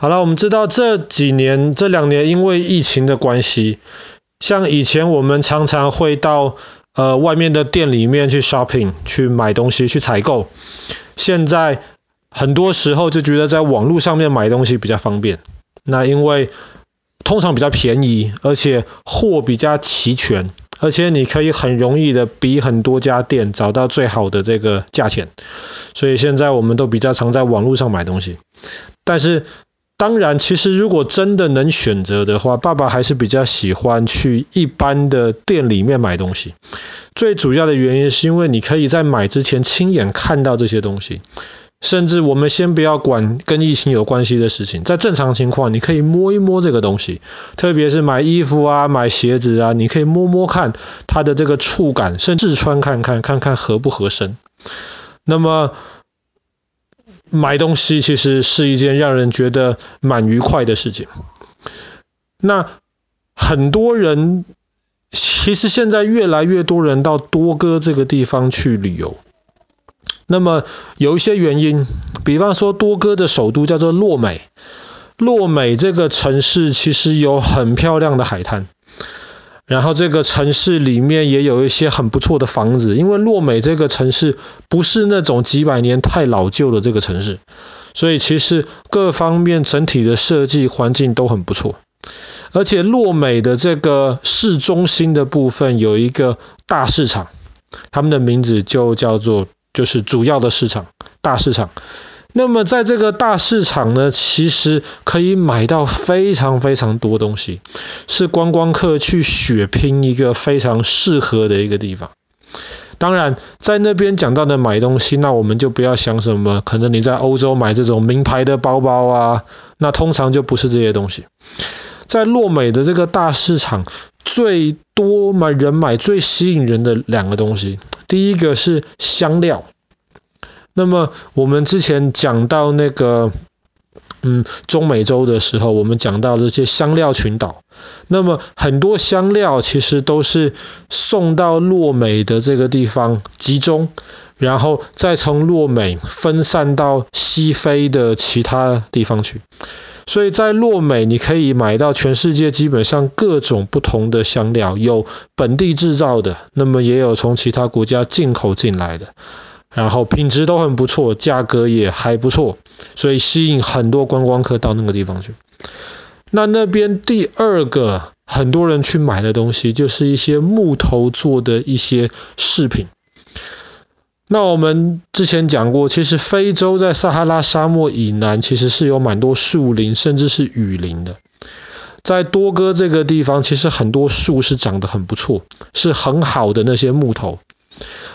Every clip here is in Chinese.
好了，我们知道这几年这两年因为疫情的关系，像以前我们常常会到呃外面的店里面去 shopping 去买东西去采购，现在很多时候就觉得在网络上面买东西比较方便。那因为通常比较便宜，而且货比较齐全，而且你可以很容易的比很多家店找到最好的这个价钱，所以现在我们都比较常在网络上买东西，但是。当然，其实如果真的能选择的话，爸爸还是比较喜欢去一般的店里面买东西。最主要的原因是因为你可以在买之前亲眼看到这些东西，甚至我们先不要管跟疫情有关系的事情，在正常情况，你可以摸一摸这个东西，特别是买衣服啊、买鞋子啊，你可以摸摸看它的这个触感，甚至穿看看，看看合不合身。那么。买东西其实是一件让人觉得蛮愉快的事情。那很多人，其实现在越来越多人到多哥这个地方去旅游。那么有一些原因，比方说多哥的首都叫做洛美，洛美这个城市其实有很漂亮的海滩。然后这个城市里面也有一些很不错的房子，因为洛美这个城市不是那种几百年太老旧的这个城市，所以其实各方面整体的设计环境都很不错。而且洛美的这个市中心的部分有一个大市场，他们的名字就叫做就是主要的市场，大市场。那么在这个大市场呢，其实可以买到非常非常多东西，是观光客去血拼一个非常适合的一个地方。当然，在那边讲到的买东西，那我们就不要想什么，可能你在欧洲买这种名牌的包包啊，那通常就不是这些东西。在洛美的这个大市场，最多买人买最吸引人的两个东西，第一个是香料。那么我们之前讲到那个，嗯，中美洲的时候，我们讲到这些香料群岛。那么很多香料其实都是送到洛美的这个地方集中，然后再从洛美分散到西非的其他地方去。所以在洛美你可以买到全世界基本上各种不同的香料，有本地制造的，那么也有从其他国家进口进来的。然后品质都很不错，价格也还不错，所以吸引很多观光客到那个地方去。那那边第二个很多人去买的东西，就是一些木头做的一些饰品。那我们之前讲过，其实非洲在撒哈拉沙漠以南，其实是有蛮多树林，甚至是雨林的。在多哥这个地方，其实很多树是长得很不错，是很好的那些木头。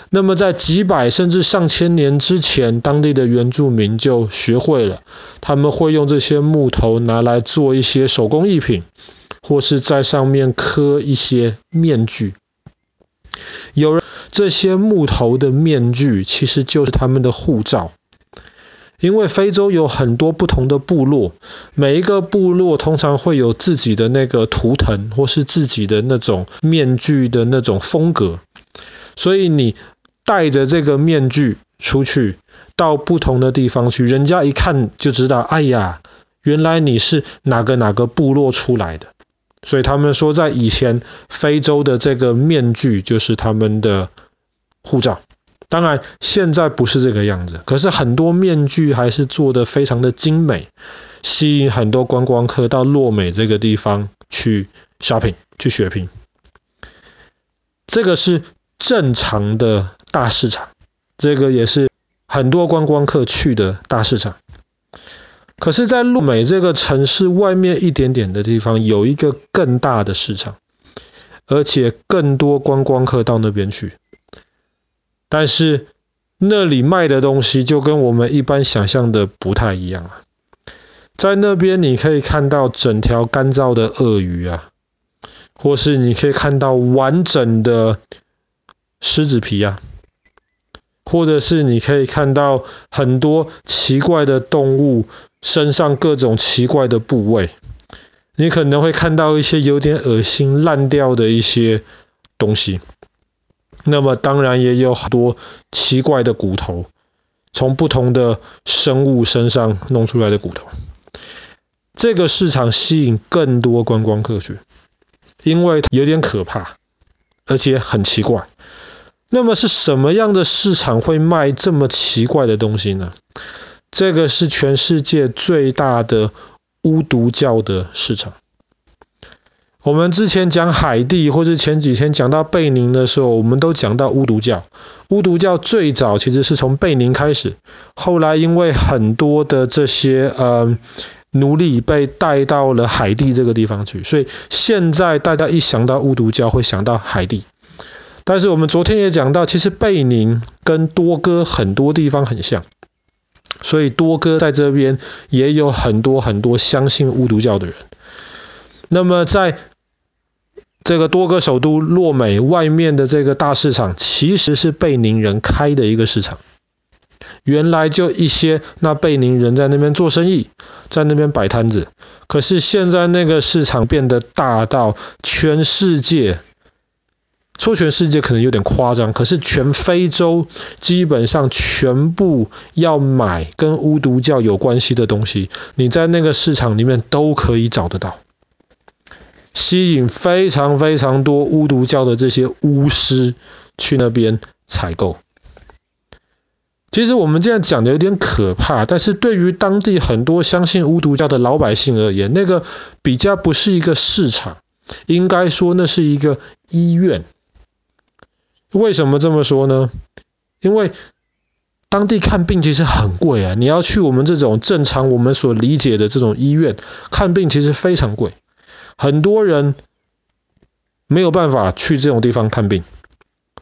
那么在几百甚至上千年之前，当地的原住民就学会了，他们会用这些木头拿来做一些手工艺品，或是在上面刻一些面具。有人这些木头的面具其实就是他们的护照，因为非洲有很多不同的部落，每一个部落通常会有自己的那个图腾，或是自己的那种面具的那种风格，所以你。戴着这个面具出去到不同的地方去，人家一看就知道，哎呀，原来你是哪个哪个部落出来的。所以他们说，在以前非洲的这个面具就是他们的护照。当然，现在不是这个样子，可是很多面具还是做得非常的精美，吸引很多观光客到洛美这个地方去 shopping 去血拼。这个是正常的。大市场，这个也是很多观光客去的大市场。可是，在路美这个城市外面一点点的地方，有一个更大的市场，而且更多观光客到那边去。但是，那里卖的东西就跟我们一般想象的不太一样啊。在那边，你可以看到整条干燥的鳄鱼啊，或是你可以看到完整的狮子皮啊。或者是你可以看到很多奇怪的动物身上各种奇怪的部位，你可能会看到一些有点恶心烂掉的一些东西。那么当然也有很多奇怪的骨头，从不同的生物身上弄出来的骨头。这个市场吸引更多观光客去，因为有点可怕，而且很奇怪。那么是什么样的市场会卖这么奇怪的东西呢？这个是全世界最大的巫毒教的市场。我们之前讲海地，或是前几天讲到贝宁的时候，我们都讲到巫毒教。巫毒教最早其实是从贝宁开始，后来因为很多的这些呃奴隶被带到了海地这个地方去，所以现在大家一想到巫毒教会想到海地。但是我们昨天也讲到，其实贝宁跟多哥很多地方很像，所以多哥在这边也有很多很多相信巫毒教的人。那么在这个多哥首都洛美外面的这个大市场，其实是贝宁人开的一个市场。原来就一些那贝宁人在那边做生意，在那边摆摊子。可是现在那个市场变得大到全世界，说全世界可能有点夸张，可是全非洲基本上全部要买跟巫毒教有关系的东西，你在那个市场里面都可以找得到。吸引非常非常多巫毒教的这些巫师去那边采购。其实我们这样讲的有点可怕，但是对于当地很多相信巫毒教的老百姓而言，那个比较不是一个市场，应该说那是一个医院。为什么这么说呢？因为当地看病其实很贵啊，你要去我们这种正常我们所理解的这种医院看病，其实非常贵。很多人没有办法去这种地方看病，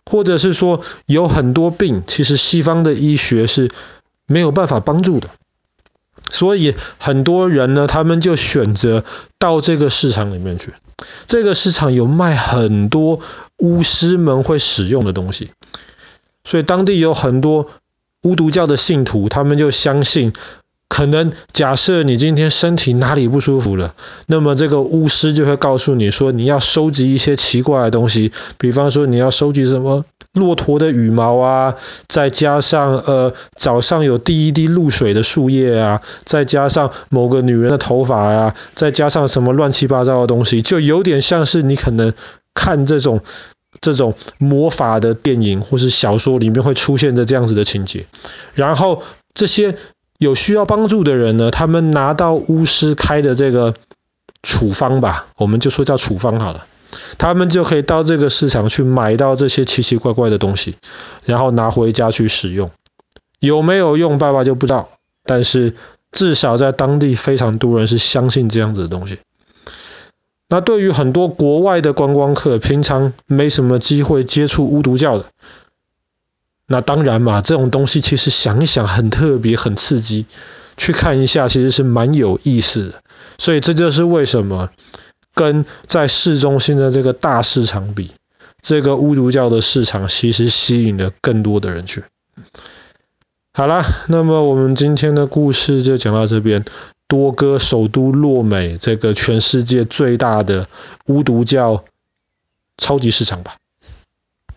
或者是说有很多病，其实西方的医学是没有办法帮助的。所以很多人呢，他们就选择到这个市场里面去。这个市场有卖很多巫师们会使用的东西，所以当地有很多巫毒教的信徒，他们就相信。可能假设你今天身体哪里不舒服了，那么这个巫师就会告诉你说，你要收集一些奇怪的东西，比方说你要收集什么骆驼的羽毛啊，再加上呃早上有第一滴露水的树叶啊，再加上某个女人的头发啊，再加上什么乱七八糟的东西，就有点像是你可能看这种这种魔法的电影或是小说里面会出现的这样子的情节，然后这些。有需要帮助的人呢，他们拿到巫师开的这个处方吧，我们就说叫处方好了，他们就可以到这个市场去买到这些奇奇怪怪的东西，然后拿回家去使用。有没有用，爸爸就不知道，但是至少在当地非常多人是相信这样子的东西。那对于很多国外的观光客，平常没什么机会接触巫毒教的。那当然嘛，这种东西其实想一想很特别、很刺激，去看一下其实是蛮有意思的。所以这就是为什么跟在市中心的这个大市场比，这个巫毒教的市场其实吸引了更多的人去。好啦，那么我们今天的故事就讲到这边。多哥首都洛美，这个全世界最大的巫毒教超级市场吧。